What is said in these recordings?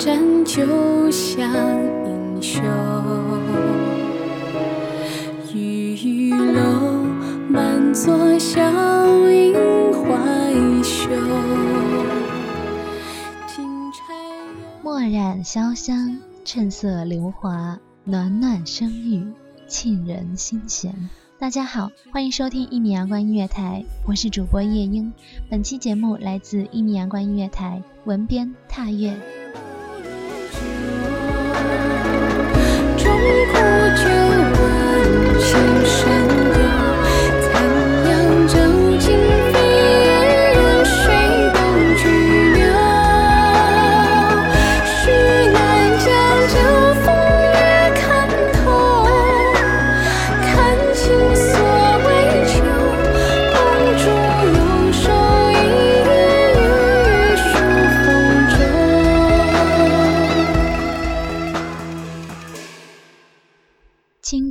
霸占，就像英雄。玉楼满座，笑迎怀袖。金钗墨染潇湘，趁色流华，暖暖声语，沁人心弦。大家好，欢迎收听一米阳光音乐台，我是主播夜莺。本期节目来自一米阳光音乐台，文编踏月。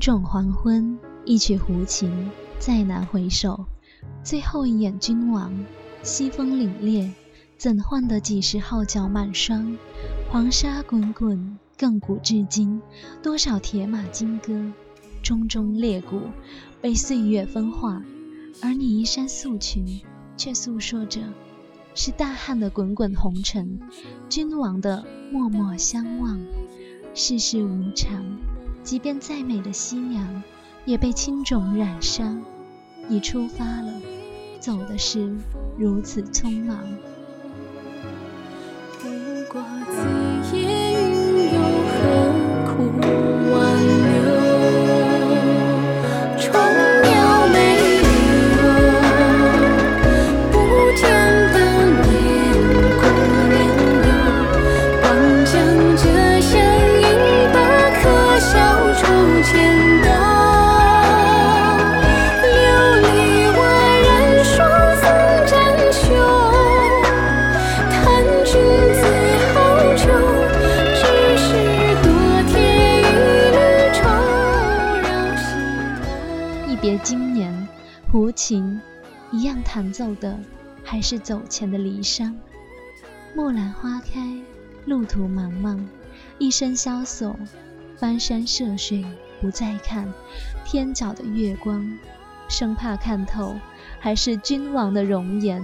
轻重黄昏，一曲胡琴，再难回首。最后一眼君王，西风凛冽，怎换得几时号角满霜？黄沙滚滚，亘古至今，多少铁马金戈，铮铮裂骨，被岁月风化。而你衣衫素裙，却诉说着，是大汉的滚滚红尘，君王的默默相望。世事无常，即便再美的夕阳，也被青冢染伤。你出发了，走的是如此匆忙。今。年，胡琴一样弹奏的还是走前的离殇。木兰花开，路途茫茫，一身萧索，翻山涉水不再看天角的月光，生怕看透还是君王的容颜，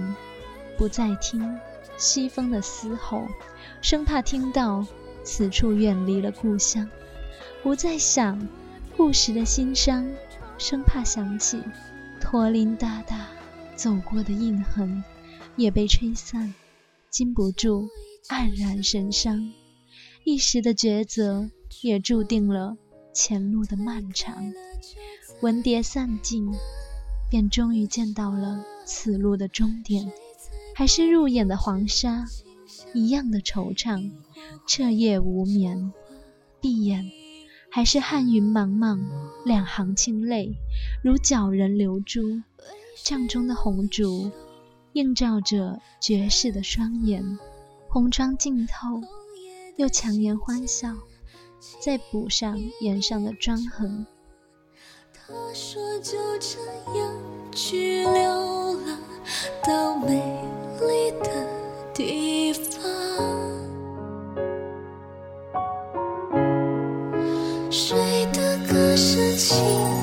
不再听西风的嘶吼，生怕听到此处远离了故乡，不再想故时的心伤，生怕想起驼铃哒哒走过的印痕，也被吹散，禁不住黯然神伤。一时的抉择，也注定了前路的漫长。文牒散尽，便终于见到了此路的终点，还是入眼的黄沙，一样的惆怅，彻夜无眠，闭眼还是汉云茫茫，两行清泪，如鲛人流珠。帐中的红烛，映照着绝世的双眼，红妆浸透，又强颜欢笑，再补上眼上的妆痕。他说就这样去流浪到美丽的地方，心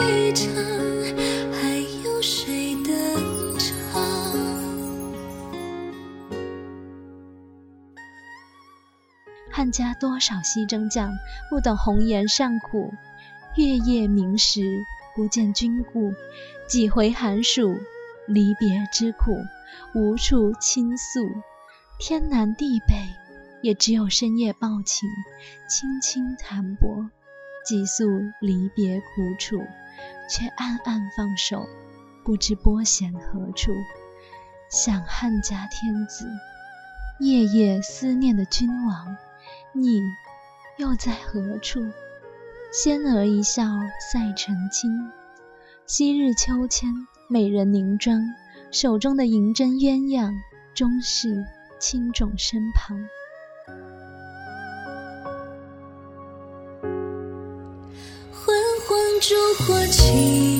戏场，还有谁登场？汉家？多少西征将，不懂红颜尚苦。月夜明时，不见君故。几回寒暑，离别之苦，无处倾诉。天南地北，也只有深夜抱琴，轻轻弹拨，寄诉离别苦楚，却暗暗放手，不知拨弦何处。想汉家天子，夜夜思念的君王。你又在何处？仙儿一笑赛澄清。昔日秋千，美人凝妆，手中的银针鸳鸯，终是青冢身旁。烛火起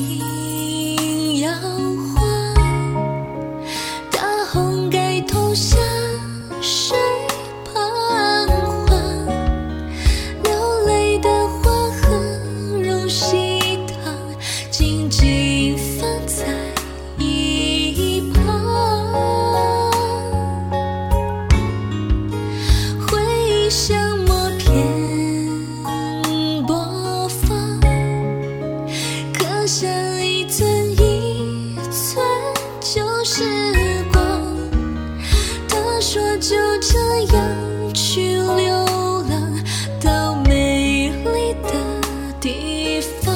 说就这样去流浪到美丽的地方。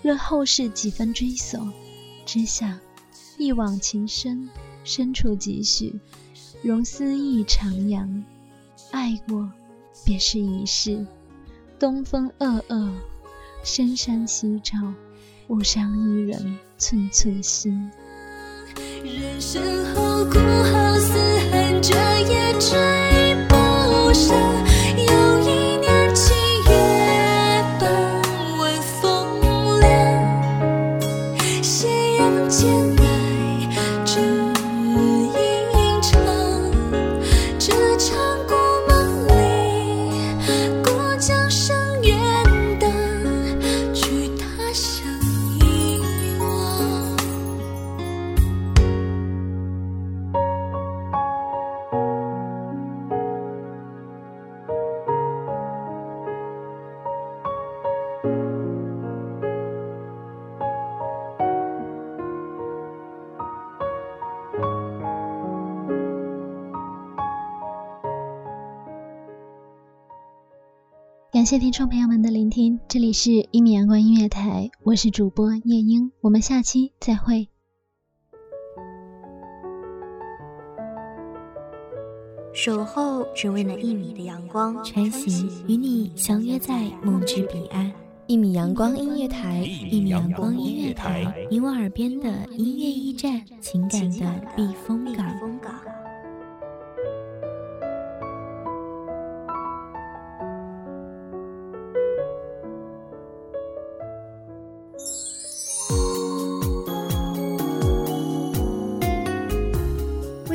若后世几分追索，只想一往情深，深处几许，容思意徜徉。爱过，别是一世。东风恶恶，深山夕照，误伤一人寸寸心。人生好苦好似恨着也追不上。感谢听众朋友们的聆听，这里是一米阳光音乐台，我是主播夜莺，我们下期再会。守候只为那一米的阳光，穿行与你相约在梦之彼岸。一米阳光音乐台，一米阳光音乐台，你我耳边的音乐驿站，情感的避风港。